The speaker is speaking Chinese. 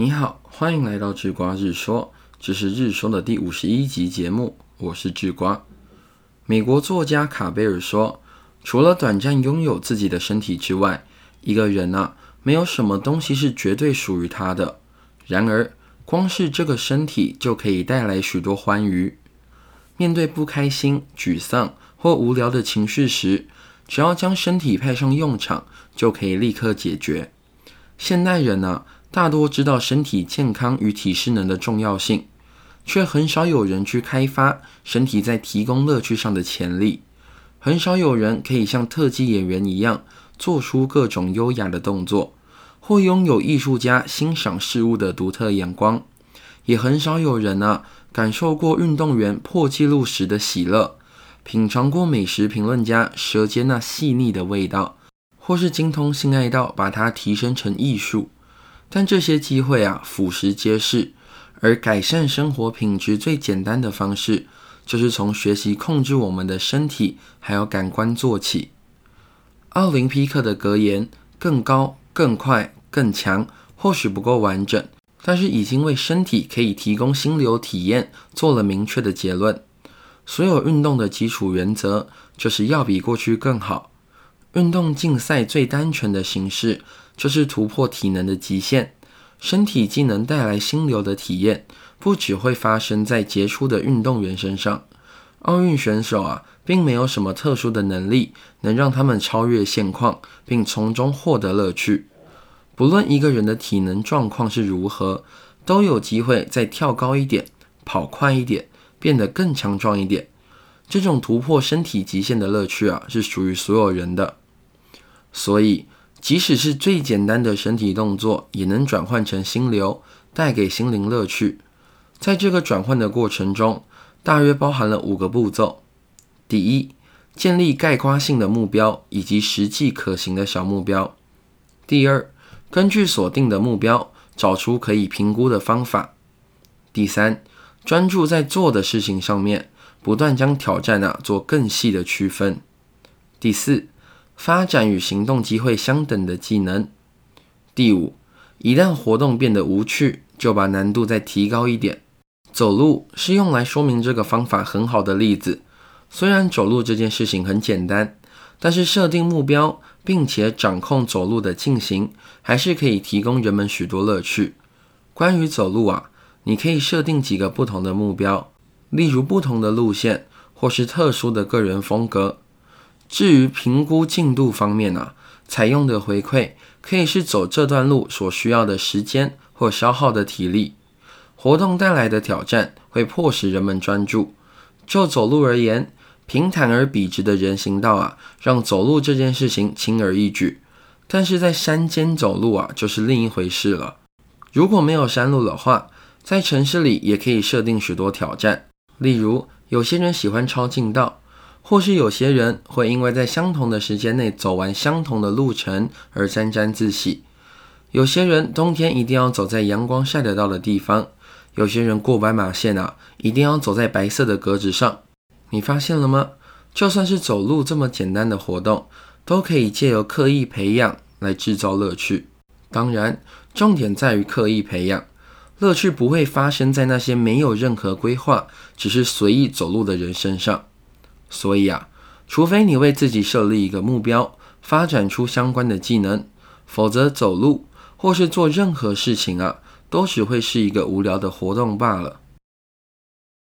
你好，欢迎来到智瓜日说，这是日说的第五十一集节目，我是智瓜。美国作家卡贝尔说，除了短暂拥有自己的身体之外，一个人啊，没有什么东西是绝对属于他的。然而，光是这个身体就可以带来许多欢愉。面对不开心、沮丧或无聊的情绪时，只要将身体派上用场，就可以立刻解决。现代人呢？大多知道身体健康与体适能的重要性，却很少有人去开发身体在提供乐趣上的潜力。很少有人可以像特技演员一样做出各种优雅的动作，或拥有艺术家欣赏事物的独特眼光。也很少有人啊感受过运动员破纪录时的喜乐，品尝过美食评论家舌尖那细腻的味道，或是精通性爱道把它提升成艺术。但这些机会啊，俯拾皆是。而改善生活品质最简单的方式，就是从学习控制我们的身体还有感官做起。奥林匹克的格言“更高、更快、更强”或许不够完整，但是已经为身体可以提供心流体验做了明确的结论。所有运动的基础原则，就是要比过去更好。运动竞赛最单纯的形式。就是突破体能的极限，身体技能带来心流的体验，不只会发生在杰出的运动员身上。奥运选手啊，并没有什么特殊的能力能让他们超越现况，并从中获得乐趣。不论一个人的体能状况是如何，都有机会再跳高一点，跑快一点，变得更强壮一点。这种突破身体极限的乐趣啊，是属于所有人的。所以。即使是最简单的身体动作，也能转换成心流，带给心灵乐趣。在这个转换的过程中，大约包含了五个步骤：第一，建立概括性的目标以及实际可行的小目标；第二，根据锁定的目标，找出可以评估的方法；第三，专注在做的事情上面，不断将挑战啊做更细的区分；第四。发展与行动机会相等的技能。第五，一旦活动变得无趣，就把难度再提高一点。走路是用来说明这个方法很好的例子。虽然走路这件事情很简单，但是设定目标并且掌控走路的进行，还是可以提供人们许多乐趣。关于走路啊，你可以设定几个不同的目标，例如不同的路线，或是特殊的个人风格。至于评估进度方面呢，采用的回馈可以是走这段路所需要的时间或消耗的体力。活动带来的挑战会迫使人们专注。就走路而言，平坦而笔直的人行道啊，让走路这件事情轻而易举。但是在山间走路啊，就是另一回事了。如果没有山路的话，在城市里也可以设定许多挑战，例如有些人喜欢抄近道。或是有些人会因为在相同的时间内走完相同的路程而沾沾自喜。有些人冬天一定要走在阳光晒得到的地方。有些人过斑马线啊，一定要走在白色的格子上。你发现了吗？就算是走路这么简单的活动，都可以借由刻意培养来制造乐趣。当然，重点在于刻意培养。乐趣不会发生在那些没有任何规划，只是随意走路的人身上。所以啊，除非你为自己设立一个目标，发展出相关的技能，否则走路或是做任何事情啊，都只会是一个无聊的活动罢了。